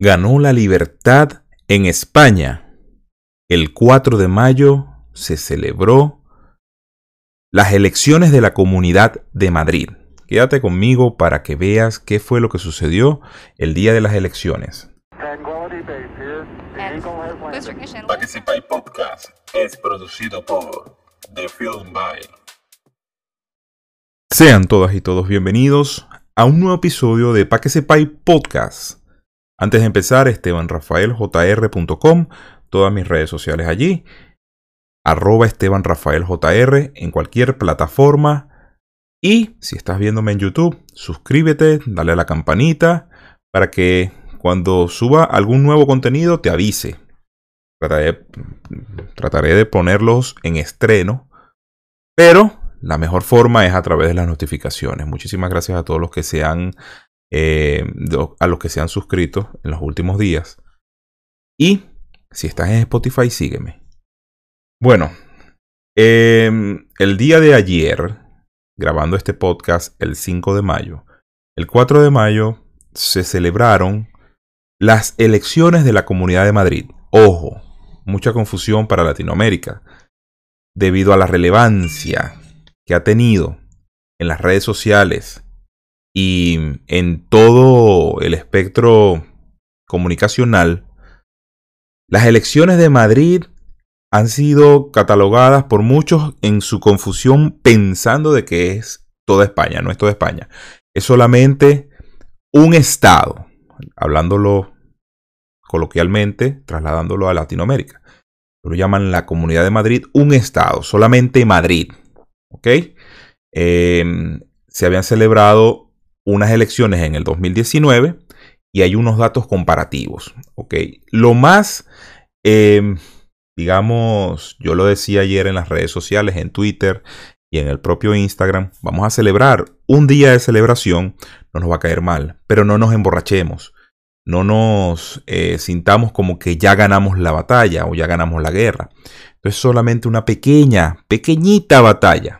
ganó la libertad en España. El 4 de mayo se celebró las elecciones de la Comunidad de Madrid. Quédate conmigo para que veas qué fue lo que sucedió el día de las elecciones. Participate Podcast es producido por The Film By. Sean todas y todos bienvenidos a un nuevo episodio de Pa' que Podcast. Antes de empezar, estebanrafaeljr.com, todas mis redes sociales allí, arroba estebanrafaeljr en cualquier plataforma. Y si estás viéndome en YouTube, suscríbete, dale a la campanita para que cuando suba algún nuevo contenido te avise. Trataré, trataré de ponerlos en estreno, pero la mejor forma es a través de las notificaciones. Muchísimas gracias a todos los que se han eh, a los que se han suscrito en los últimos días. Y si estás en Spotify, sígueme. Bueno, em, el día de ayer, grabando este podcast el 5 de mayo, el 4 de mayo se celebraron las elecciones de la Comunidad de Madrid. Ojo, mucha confusión para Latinoamérica, debido a la relevancia que ha tenido en las redes sociales y en todo el espectro comunicacional, las elecciones de Madrid han sido catalogadas por muchos en su confusión pensando de que es toda España, no es toda España. Es solamente un estado, hablándolo coloquialmente, trasladándolo a Latinoamérica. Lo llaman la Comunidad de Madrid un estado, solamente Madrid. ¿Ok? Eh, se habían celebrado unas elecciones en el 2019 y hay unos datos comparativos. Lo más, em, digamos, yo lo decía ayer en las redes sociales, en Twitter y en el propio Instagram, vamos a celebrar un día de celebración, no nos va a caer mal, pero no nos emborrachemos. No nos eh, sintamos como que ya ganamos la batalla o ya ganamos la guerra. Es solamente una pequeña, pequeñita batalla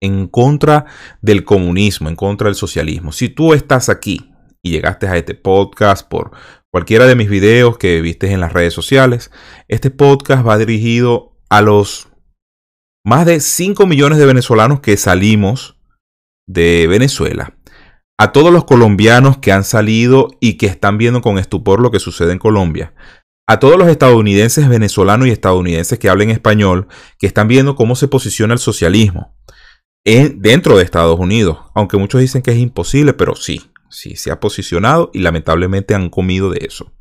en contra del comunismo, en contra del socialismo. Si tú estás aquí y llegaste a este podcast por cualquiera de mis videos que viste en las redes sociales, este podcast va dirigido a los más de 5 millones de venezolanos que salimos de Venezuela. A todos los colombianos que han salido y que están viendo con estupor lo que sucede en Colombia. A todos los estadounidenses, venezolanos y estadounidenses que hablen español, que están viendo cómo se posiciona el socialismo dentro de Estados Unidos. Aunque muchos dicen que es imposible, pero sí, sí, se ha posicionado y lamentablemente han comido de eso.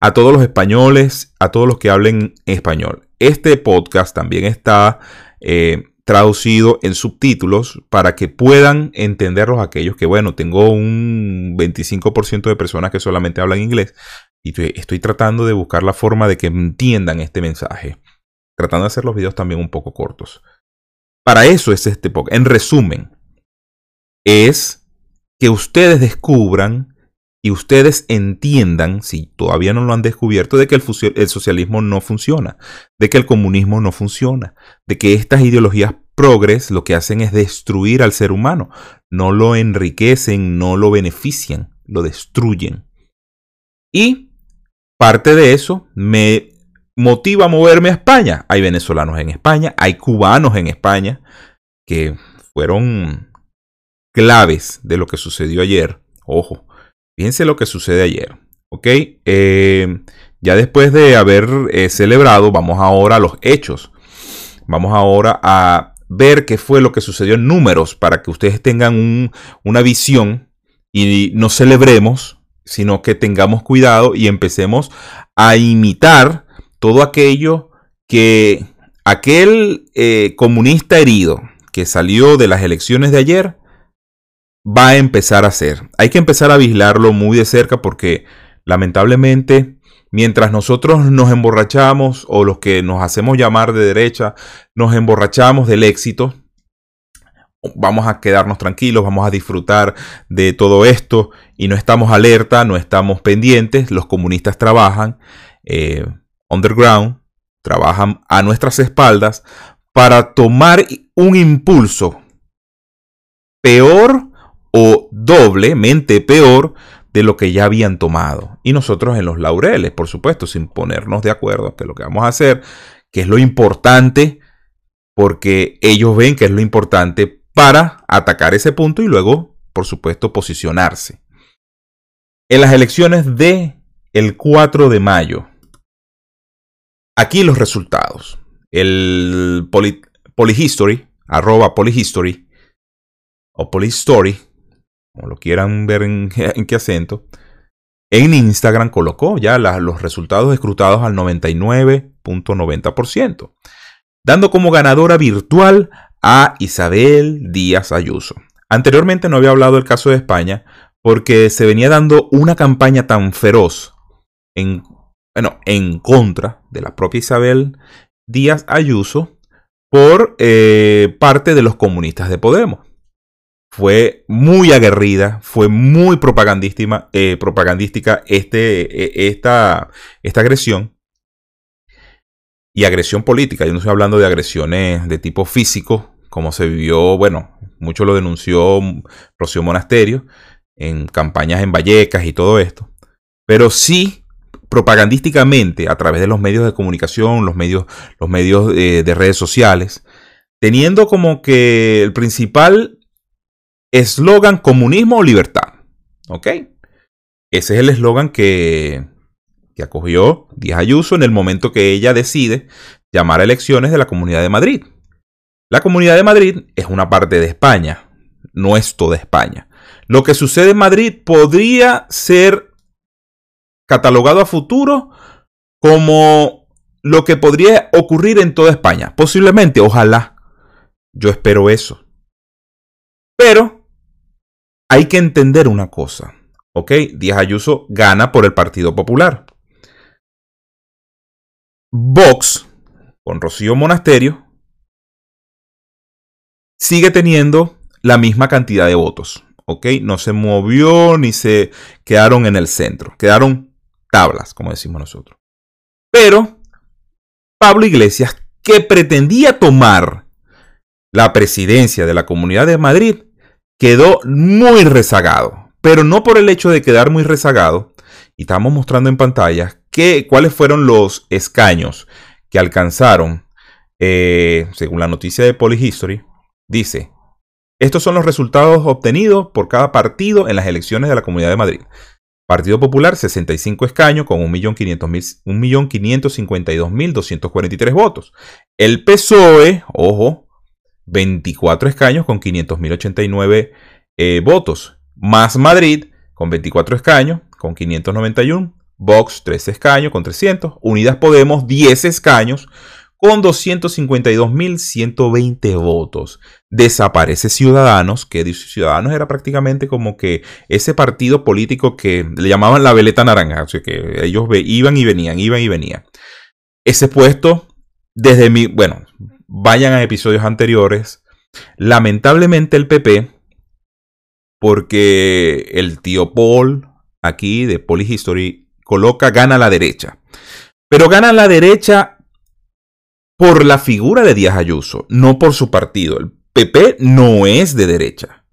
A todos los españoles, a todos los que hablen español. Este podcast también está eh, traducido en subtítulos para que puedan entenderlos aquellos que, bueno, tengo un 25% de personas que solamente hablan inglés y estoy tratando de buscar la forma de que entiendan este mensaje. Tratando de hacer los videos también un poco cortos. Para eso es este podcast. En resumen, es que ustedes descubran y ustedes entiendan, si todavía no lo han descubierto, de que el, el, socialismo no funciona, de que el comunismo no funciona, de que estas ideologías progres lo que hacen es destruir al ser humano, no lo enriquecen, no lo benefician, lo destruyen. Y parte de eso me motiva a moverme a España. Hay venezolanos en España, hay cubanos en España que fueron claves de lo que sucedió ayer. Ojo, fíjense lo que sucede ayer. ¿Ok? Eh, ya después de haber eh, celebrado, vamos ahora a los hechos. Vamos ahora a ver qué fue lo que sucedió en números para que ustedes tengan una visión y no celebremos, sino que tengamos cuidado y empecemos a imitar todo aquello que aquel eh, comunista herido que salió de las elecciones de ayer va a empezar a hacer. Hay que empezar a vigilarlo muy de cerca porque lamentablemente mientras nosotros nos emborrachamos o los que nos hacemos llamar de derecha nos emborrachamos del éxito, vamos a quedarnos tranquilos, vamos a disfrutar de todo esto y no estamos alerta, no estamos pendientes, los comunistas trabajan. Eh, underground trabajan a nuestras espaldas para tomar un impulso peor o doblemente peor de lo que ya habían tomado. Y nosotros en los laureles, por supuesto, sin ponernos de acuerdo, que lo que vamos a hacer, que es lo importante, porque ellos ven que es lo importante para atacar ese punto y luego, por supuesto, posicionarse. En las elecciones de el 4 de mayo, aquí los resultados. El Polyhistory, arroba Polyhistory, o Polyhistory, como lo quieran ver en, qué acento, en Instagram colocó ya los resultados escrutados al 99.90%, dando como ganadora virtual a Isabel Díaz Ayuso. Anteriormente no había hablado del caso de España porque se venía dando una campaña tan feroz en, bueno, en contra de la propia Isabel Díaz Ayuso por eh, parte de los comunistas de Podemos fue muy aguerrida, fue muy propagandística, eh, propagandística este, e, esta, esta agresión. Y agresión política, yo no estoy hablando de agresiones de tipo físico, como se vivió, bueno, mucho lo denunció Rocío Monasterio en campañas en Vallecas y todo esto. Pero sí propagandísticamente a través de los medios de comunicación, los medios, los medios eh, de redes sociales, teniendo como que el principal eslogan comunismo o libertad. ¿Ok? Ese es el eslogan que, que acogió Díaz Ayuso en el momento que ella decide llamar a elecciones de la Comunidad de Madrid. La Comunidad de Madrid es una parte de España, no es toda España. Lo que sucede en Madrid podría ser catalogado a futuro como lo que podría ocurrir en toda España. Posiblemente, ojalá. Yo espero eso. Pero hay que entender una cosa, ¿ok? Díaz Ayuso gana por el Partido Popular. Vox, con Rocío Monasterio, sigue teniendo la misma cantidad de votos, ¿ok? No se movió ni se quedaron en el centro, quedaron tablas, como decimos nosotros. Pero Pablo Iglesias, que pretendía tomar la presidencia de la Comunidad de Madrid, quedó muy rezagado. Pero no por el hecho de quedar muy rezagado. Y estamos mostrando en pantalla que, cuáles fueron los escaños que alcanzaron, eh, según la noticia de Polyhistory. Dice, estos son los resultados obtenidos por cada partido en las elecciones de la Comunidad de Madrid. Partido Popular, 65 escaños con 1.552.243 votos. El PSOE, ojo, 24 escaños con 500.089 eh, votos. Más Madrid con 24 escaños con 591. Vox 13 escaños con 300. Unidas Podemos 10 escaños con 252.120 votos. Desaparece Ciudadanos, que Ciudadanos era prácticamente como que ese partido político que le llamaban la veleta naranja, o sea que ellos iban y venían, iban y venían. Ese puesto, desde mi, bueno, vayan a episodios anteriores. Lamentablemente el PP, porque el tío Paul aquí de Polyhistory coloca gana la derecha. Pero gana la derecha por la figura de Díaz Ayuso, no por su partido. El PP no es de derecha.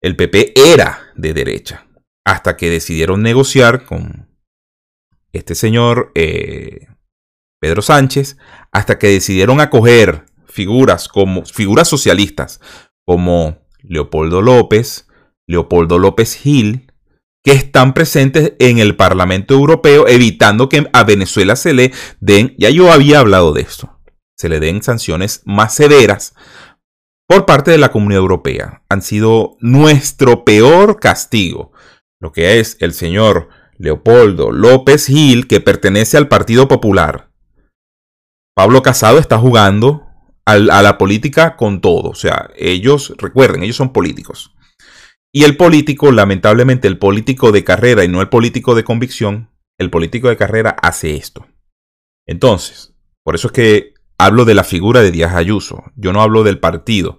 El PP era de derecha. Hasta que decidieron negociar con este señor eh, Pedro Sánchez, hasta que decidieron acoger figuras como figuras socialistas como Leopoldo López, Leopoldo López Gil, que están presentes en el Parlamento Europeo, evitando que a Venezuela se le den, ya yo había hablado de esto, se le den sanciones más severas por parte de la Comunidad Europea. Han sido nuestro peor castigo, lo que es el señor Leopoldo López Gil, que pertenece al Partido Popular, Pablo Casado está jugando a la política con todo. O sea, ellos, recuerden, ellos son políticos. Y el político, lamentablemente, el político de carrera y no el político de convicción, el político de carrera hace esto. Entonces, por eso es que hablo de la figura de Díaz Ayuso. Yo no hablo del partido.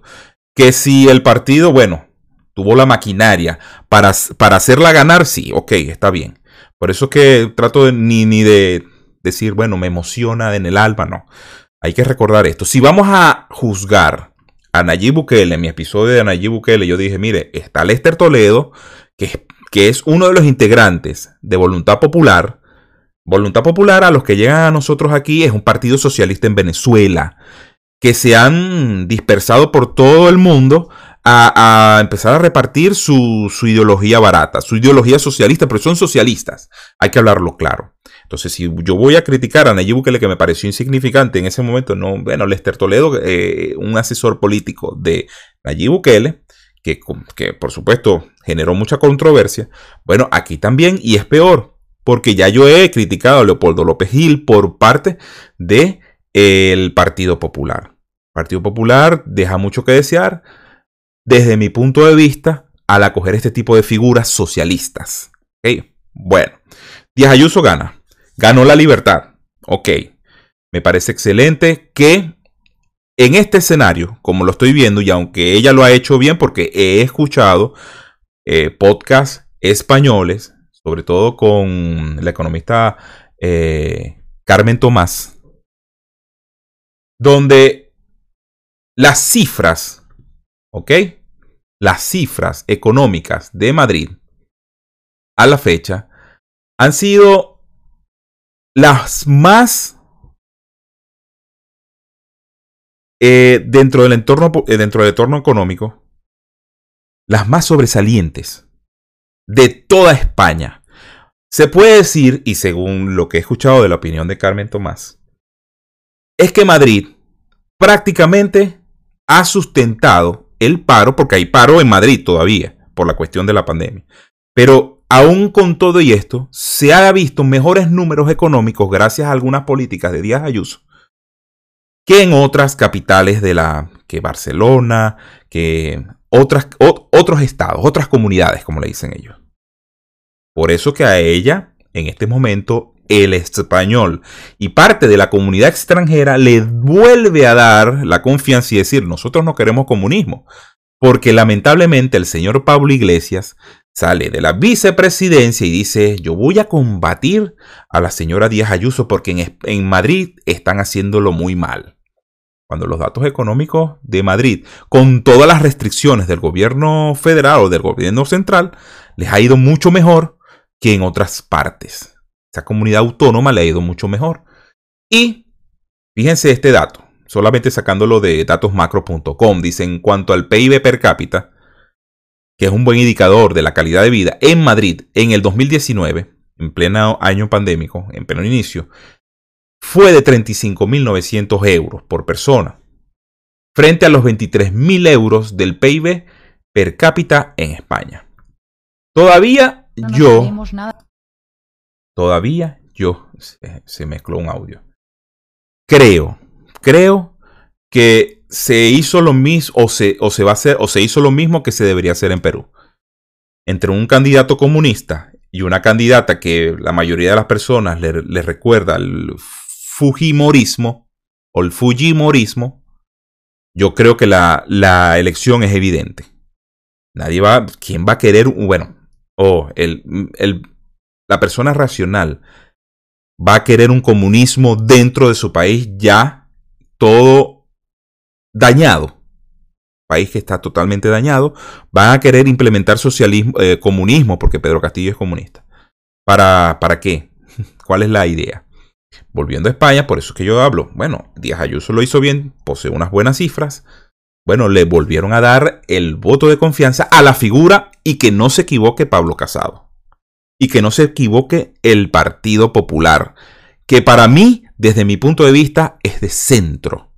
Que si el partido, bueno, tuvo la maquinaria para, para hacerla ganar, sí, ok, está bien. Por eso es que trato ni, ni de decir, bueno, me emociona en el alma, no. Hay que recordar esto. Si vamos a juzgar a Bukele, en mi episodio de Nayib Bukele, yo dije, mire, está Lester Toledo, que, que es uno de los integrantes de Voluntad Popular, Voluntad Popular a los que llegan a nosotros aquí es un partido socialista en Venezuela, que se han dispersado por todo el mundo a, empezar a repartir su, ideología barata, su ideología socialista, pero son socialistas, hay que hablarlo claro. Entonces, si yo voy a criticar a Nayib Bukele, que me pareció insignificante en ese momento, no, bueno, Lester Toledo, eh, un asesor político de Nayib Bukele, que, por supuesto generó mucha controversia, bueno, aquí también, y es peor, porque ya yo he criticado a Leopoldo López Gil por parte del el Partido Popular. El Partido Popular deja mucho que desear desde mi punto de vista al acoger este tipo de figuras socialistas. Bueno, Díaz Ayuso gana. Ganó la libertad. Ok. Me parece excelente que en este escenario, como lo estoy viendo, y aunque ella lo ha hecho bien porque he escuchado eh, podcasts españoles sobre todo con la economista eh, Carmen Tomás, donde las cifras, ¿ok? Las cifras económicas de Madrid a la fecha han sido las más eh, dentro del entorno eh, dentro del entorno económico las más sobresalientes de toda España. Se puede decir, y según lo que he escuchado de la opinión de Carmen Tomás, es que Madrid prácticamente ha sustentado el paro, porque hay paro en Madrid todavía, por la cuestión de la pandemia. Pero aún con todo y esto, se ha visto mejores números económicos gracias a algunas políticas de Díaz Ayuso que en otras capitales de la que Barcelona, que otras, otros estados, otras comunidades, como le dicen ellos. Por eso que a ella, en este momento, el español y parte de la comunidad extranjera le vuelve a dar la confianza y decir, nosotros no queremos comunismo. Porque lamentablemente el señor Pablo Iglesias sale de la vicepresidencia y dice, yo voy a combatir a la señora Díaz Ayuso porque en, Madrid están haciéndolo muy mal cuando los datos económicos de Madrid, con todas las restricciones del gobierno federal o del gobierno central, les ha ido mucho mejor que en otras partes. Esa comunidad autónoma le ha ido mucho mejor. Y fíjense este dato, solamente sacándolo de datosmacro.com, dice en cuanto al PIB per cápita, que es un buen indicador de la calidad de vida, en Madrid en el 2019, en pleno año pandémico, en pleno inicio, fue de 35.900 euros por persona, frente a los 23.000 euros del PIB per cápita en España. Todavía yo... Todavía yo... Se, mezcló un audio. Creo, creo que se hizo lo mismo o se, o se va a hacer o se hizo lo mismo que se debería hacer en Perú. Entre un candidato comunista y una candidata que la mayoría de las personas le, recuerda el Fujimorismo o el Fujimorismo, yo creo que la, la elección es evidente. Nadie va, ¿quién va a querer, bueno, o el, el, la persona racional va a querer un comunismo dentro de su país ya todo dañado? País que está totalmente dañado, van a querer implementar socialismo, eh, comunismo, porque Pedro Castillo es comunista. ¿Para, ¿Para qué? ¿Cuál es la idea? Volviendo a España, por eso es que yo hablo. Bueno, Díaz Ayuso lo hizo bien, posee unas buenas cifras. Bueno, le volvieron a dar el voto de confianza a la figura y que no se equivoque Pablo Casado. Y que no se equivoque el Partido Popular, que para mí, desde mi punto de vista, es de centro.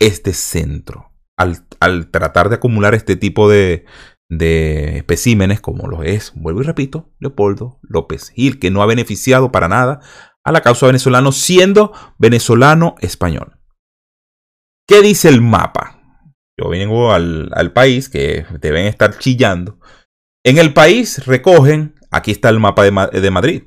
Es de centro. Al, al tratar de acumular este tipo de, de especímenes como lo es, vuelvo y repito, Leopoldo López Gil, que no ha beneficiado para nada a la causa venezolana siendo venezolano español. ¿Qué dice el mapa? Yo vengo al, país que deben estar chillando. En el país recogen, aquí está el mapa de, Madrid.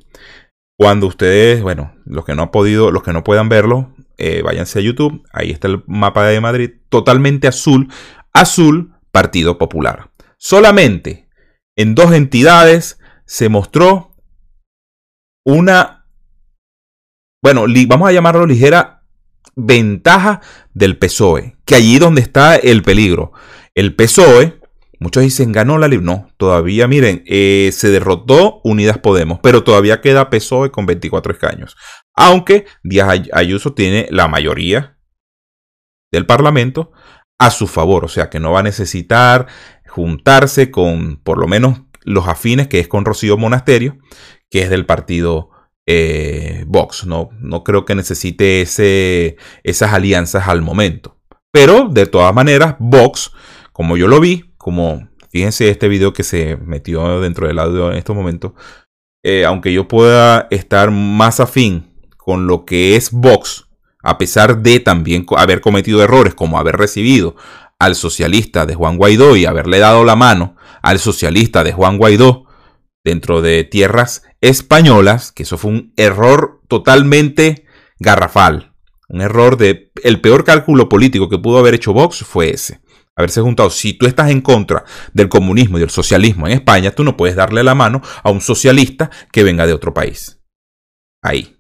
Cuando ustedes, bueno, los que no han podido, los que no puedan verlo, eh, váyanse a YouTube. Ahí está el mapa de Madrid, totalmente azul. Azul, Partido Popular. Solamente en dos entidades se mostró una bueno, vamos a llamarlo ligera ventaja del PSOE, que allí donde está el peligro. El PSOE Muchos dicen, ganó la LIB. No, todavía, miren, eh, se derrotó Unidas Podemos, pero todavía queda PSOE con 24 escaños. Aunque Díaz Ayuso tiene la mayoría del Parlamento a su favor, o sea que no va a necesitar juntarse con por lo menos los afines, que es con Rocío Monasterio, que es del partido eh, Vox. No, no creo que necesite ese, esas alianzas al momento. Pero de todas maneras, Vox, como yo lo vi, como fíjense este video que se metió dentro del audio en estos momentos, eh, aunque yo pueda estar más afín con lo que es Vox, a pesar de también haber cometido errores como haber recibido al socialista de Juan Guaidó y haberle dado la mano al socialista de Juan Guaidó dentro de tierras españolas, que eso fue un error totalmente garrafal. Un error de... El peor cálculo político que pudo haber hecho Vox fue ese. Haberse juntado. Si tú estás en contra del comunismo y del socialismo en España, tú no puedes darle la mano a un socialista que venga de otro país. Ahí.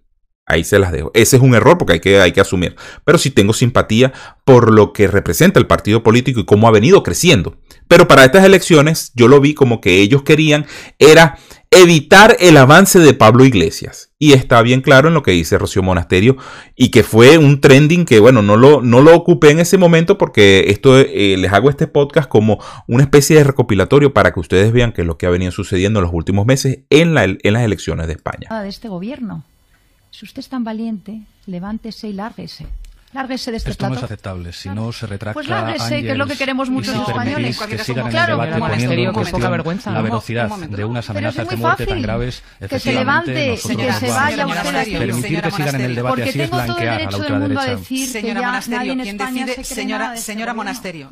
Ahí se las dejo. Ese es un error porque hay que, hay que asumir. Pero sí tengo simpatía por lo que representa el partido político y cómo ha venido creciendo. Pero para estas elecciones yo lo vi como que ellos querían era evitar el avance de Pablo Iglesias. Y está bien claro en lo que dice Rocío Monasterio y que fue un trending que, bueno, no lo, no lo ocupé en ese momento porque esto eh, les hago este podcast como una especie de recopilatorio para que ustedes vean qué es lo que ha venido sucediendo en los últimos meses en, la, en las elecciones de España. De este gobierno. Si usted es tan valiente, levántese y lárguese. Lárguese de este Esto no es aceptable. Si no se retracta Pues lárguese, que es lo que queremos muchos si españoles. que sigan en el debate poniendo en cuestión vergüenza, la velocidad de unas amenazas de muerte tan graves, que se levante, efectivamente, que se vaya usted permitir que sigan en el debate Porque así es tengo todo el blanquear a la derecho del mundo a ultraderecha. decir que Señora Monasterio, quien decide, señora, este señora. Monasterio.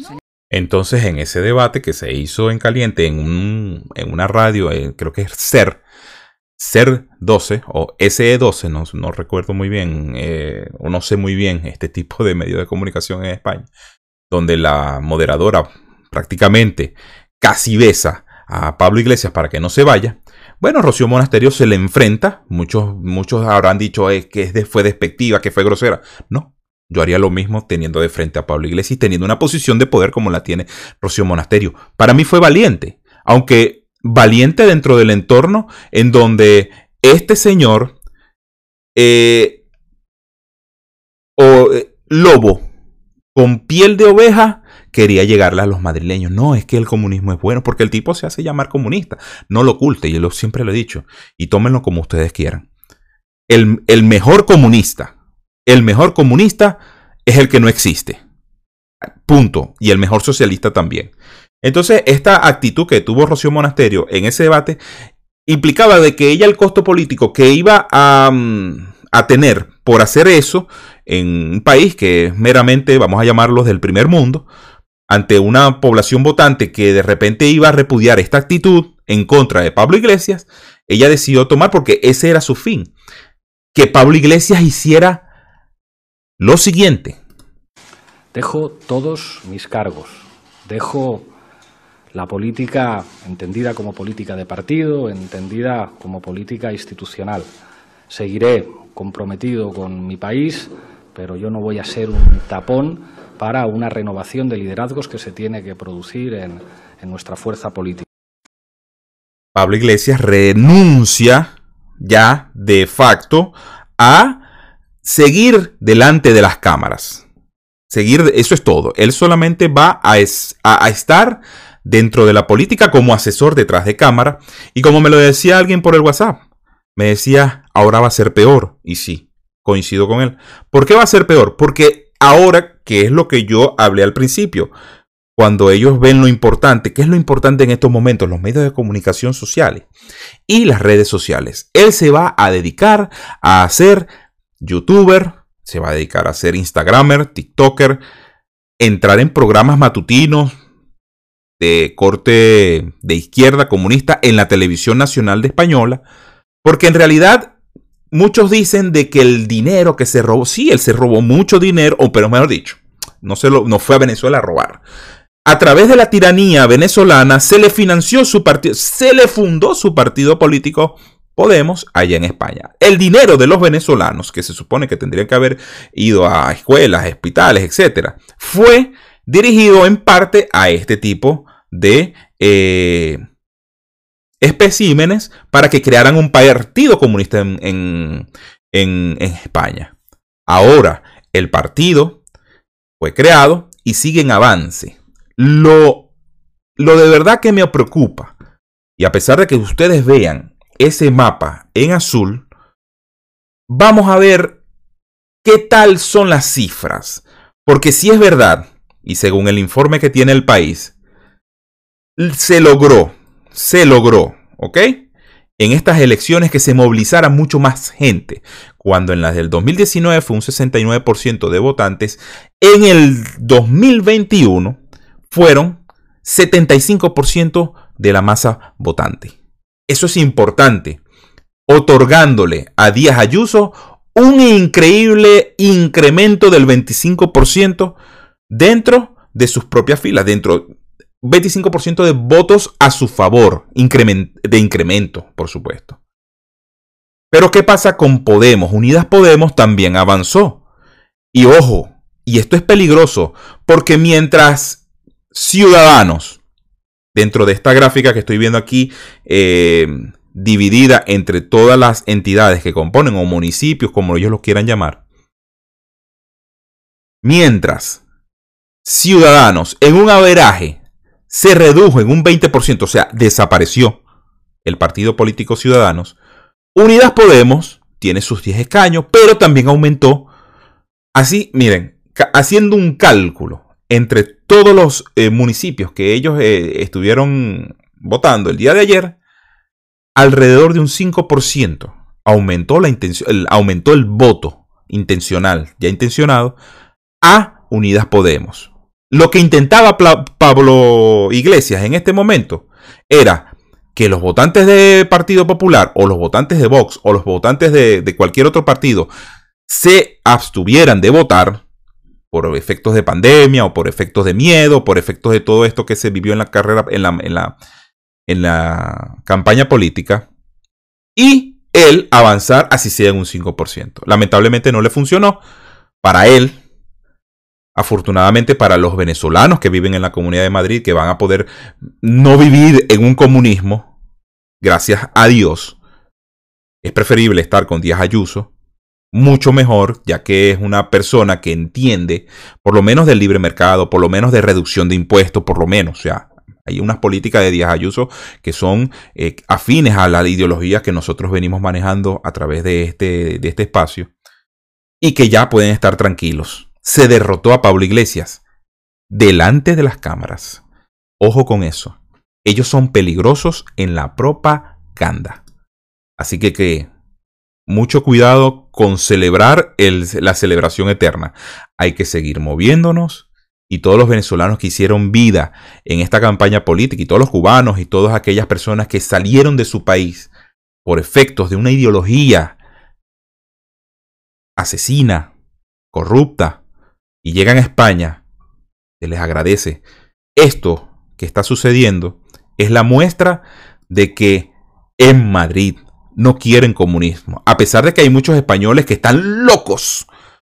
Entonces, en ese debate que se hizo en caliente en, un, en una radio, eh, creo que es SER, SER 12 o SE12, no, no recuerdo muy bien, eh, o no sé muy bien este tipo de medio de comunicación en España, donde la moderadora prácticamente casi besa a Pablo Iglesias para que no se vaya. Bueno, Rocío Monasterio se le enfrenta. Muchos, muchos habrán dicho que fue despectiva, que fue grosera. No, yo haría lo mismo teniendo de frente a Pablo Iglesias y teniendo una posición de poder como la tiene Rocío Monasterio. Para mí fue valiente, aunque valiente dentro del entorno en donde este señor eh, o eh, lobo con piel de oveja quería llegarle a los madrileños. No, es que el comunismo es bueno, porque el tipo se hace llamar comunista. No lo oculte, yo lo, siempre lo he dicho. Y tómenlo como ustedes quieran. El, el mejor comunista, el mejor comunista es el que no existe. Punto. Y el mejor socialista también. Entonces, esta actitud que tuvo Rocío Monasterio en ese debate implicaba de que ella el costo político que iba a, mm, tener por hacer eso en un país que meramente, vamos a llamarlos del primer mundo, ante una población votante que de repente iba a repudiar esta actitud en contra de Pablo Iglesias, ella decidió tomar porque ese era su fin, que Pablo Iglesias hiciera lo siguiente. Dejo todos mis cargos. Dejo la política entendida como política de partido, entendida como política institucional. Seguiré comprometido con mi país, pero yo no voy a ser un tapón para una renovación de liderazgos que se tiene que producir en, en nuestra fuerza política. Pablo Iglesias renuncia ya de facto a seguir delante de las cámaras. Seguir, eso es todo. Él solamente va a, a- a estar dentro de la política como asesor detrás de cámara. Y como me lo decía alguien por el WhatsApp, me decía, ahora va a ser peor. Y sí, coincido con él. ¿Por qué va a ser peor? Porque ahora, que es lo que yo hablé al principio, cuando ellos ven lo importante, ¿qué es lo importante en estos momentos? Los medios de comunicación sociales y las redes sociales. Él se va a dedicar a ser youtuber, se va a dedicar a ser instagramer, tiktoker, entrar en programas matutinos de corte de izquierda comunista en la televisión nacional de española, porque en realidad muchos dicen de que el dinero que se robó, sí, él se robó mucho dinero, o pero mejor dicho, no, se lo, no fue a Venezuela a robar. A través de la tiranía venezolana se le financió su partido, se le fundó su partido político Podemos allá en España. El dinero de los venezolanos, que se supone que tendrían que haber ido a escuelas, hospitales, etcétera, fue dirigido en parte a este tipo de eh, especímenes para que crearan un partido comunista en, España. Ahora, el partido fue creado y sigue en avance. Lo, lo de verdad que me preocupa, y a pesar de que ustedes vean ese mapa en azul, vamos a ver qué tal son las cifras. Porque si es verdad, y según el informe que tiene el país, se logró se logró, ¿ok? En estas elecciones que se movilizara mucho más gente, cuando en las del 2019 fue un 69% de votantes, en el 2021 fueron 75% de la masa votante. Eso es importante, otorgándole a Díaz Ayuso un increíble incremento del 25% dentro de sus propias filas, dentro 25% de votos a su favor, de incremento, por supuesto. Pero ¿qué pasa con Podemos? Unidas Podemos también avanzó. Y ojo, y esto es peligroso, porque mientras ciudadanos, dentro de esta gráfica que estoy viendo aquí, eh, dividida entre todas las entidades que componen, o municipios, como ellos los quieran llamar, mientras ciudadanos en un averaje se redujo en un 20%, o sea, desapareció el Partido Político Ciudadanos, Unidas Podemos tiene sus 10 escaños, pero también aumentó. Así, miren, haciendo un cálculo entre todos los eh, municipios que ellos eh, estuvieron votando el día de ayer, alrededor de un 5% aumentó, la el, aumentó el voto intencional, ya intencionado, a Unidas Podemos. Lo que intentaba Pablo Iglesias en este momento era que los votantes de Partido Popular o los votantes de Vox o los votantes de, cualquier otro partido se abstuvieran de votar por efectos de pandemia o por efectos de miedo, por efectos de todo esto que se vivió en la carrera, en la, en la, en la campaña política, y él avanzar así sea en un 5%. Lamentablemente no le funcionó. Para él, afortunadamente para los venezolanos que viven en la Comunidad de Madrid, que van a poder no vivir en un comunismo, gracias a Dios, es preferible estar con Díaz Ayuso, mucho mejor, ya que es una persona que entiende, por lo menos del libre mercado, por lo menos de reducción de impuestos, por lo menos, o sea, hay unas políticas de Díaz Ayuso que son eh, afines a la ideología que nosotros venimos manejando a través de este, de este espacio y que ya pueden estar tranquilos se derrotó a Pablo Iglesias delante de las cámaras. Ojo con eso. Ellos son peligrosos en la propaganda. Así que que mucho cuidado con celebrar la celebración eterna. Hay que seguir moviéndonos y todos los venezolanos que hicieron vida en esta campaña política y todos los cubanos y todas aquellas personas que salieron de su país por efectos de una ideología asesina, corrupta, y llegan a España, se les agradece. Esto que está sucediendo es la muestra de que en Madrid no quieren comunismo, a pesar de que hay muchos españoles que están locos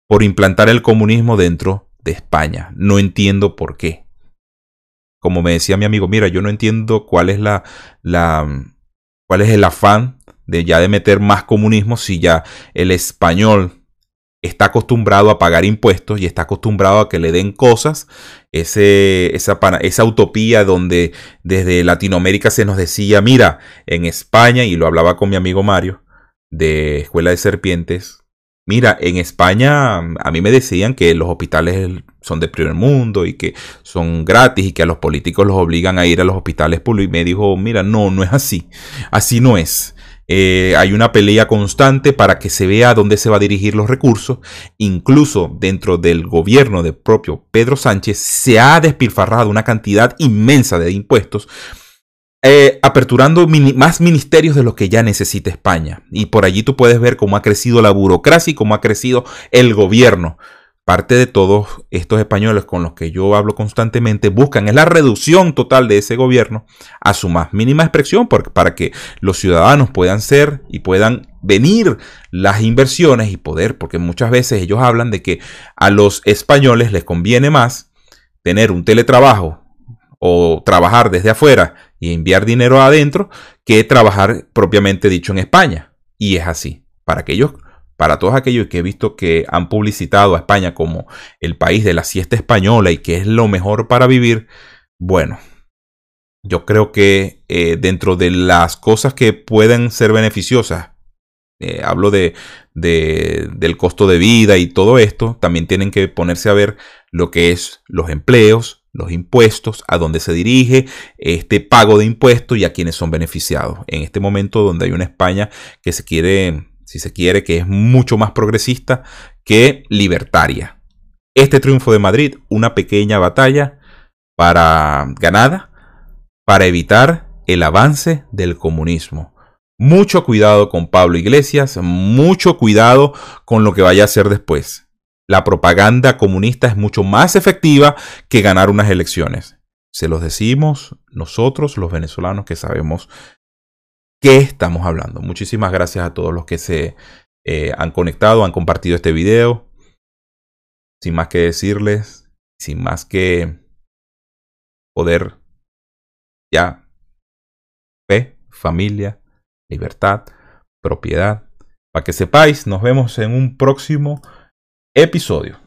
por implantar el comunismo dentro de España. No entiendo por qué. Como me decía mi amigo, mira, yo no entiendo cuál es la, la cuál es el afán de ya de meter más comunismo si ya el español está acostumbrado a pagar impuestos y está acostumbrado a que le den cosas. Ese, esa, esa utopía donde desde Latinoamérica se nos decía, mira, en España, y lo hablaba con mi amigo Mario, de Escuela de Serpientes, mira, en España a mí me decían que los hospitales son de primer mundo y que son gratis y que a los políticos los obligan a ir a los hospitales públicos. Y me dijo, mira, no, no es así. Así no es. Eh, hay una pelea constante para que se vea dónde se va a dirigir los recursos. Incluso dentro del gobierno del propio Pedro Sánchez se ha despilfarrado una cantidad inmensa de impuestos, eh, aperturando más ministerios de los que ya necesita España. Y por allí tú puedes ver cómo ha crecido la burocracia y cómo ha crecido el gobierno parte de todos estos españoles con los que yo hablo constantemente buscan es la reducción total de ese gobierno a su más mínima expresión para que los ciudadanos puedan ser y puedan venir las inversiones y poder, porque muchas veces ellos hablan de que a los españoles les conviene más tener un teletrabajo o trabajar desde afuera y enviar dinero adentro que trabajar propiamente dicho en España. Y es así. Para aquellos, para todos aquellos que he visto que han publicitado a España como el país de la siesta española y que es lo mejor para vivir, bueno, yo creo que eh, dentro de las cosas que pueden ser beneficiosas, eh, hablo de, del costo de vida y todo esto, también tienen que ponerse a ver lo que es los empleos, los impuestos, a dónde se dirige este pago de impuestos y a quienes son beneficiados. En este momento donde hay una España que se quiere, si se quiere, que es mucho más progresista que libertaria. Este triunfo de Madrid, una pequeña batalla para ganada para evitar el avance del comunismo. Mucho cuidado con Pablo Iglesias, mucho cuidado con lo que vaya a hacer después. La propaganda comunista es mucho más efectiva que ganar unas elecciones. Se los decimos nosotros, los venezolanos, que sabemos qué estamos hablando. Muchísimas gracias a todos los que se eh, han conectado, han compartido este video. Sin más que decirles, sin más que poder ya fe, familia, libertad, propiedad. Para que sepáis, nos vemos en un próximo Episodio.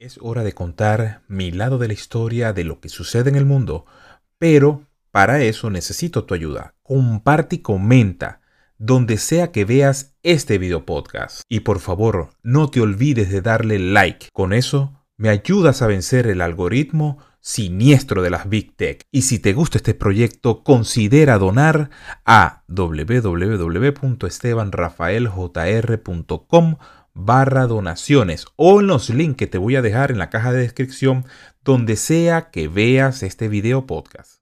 Es hora de contar mi lado de la historia de lo que sucede en el mundo, pero para eso necesito tu ayuda. Comparte y comenta donde sea que veas este video podcast. Y por favor, no te olvides de darle like. Con eso me ayudas a vencer el algoritmo siniestro de las Big Tech. Y si te gusta este proyecto, considera donar a www.estebanrafaeljr.com barra donaciones o en los links que te voy a dejar en la caja de descripción donde sea que veas este video podcast.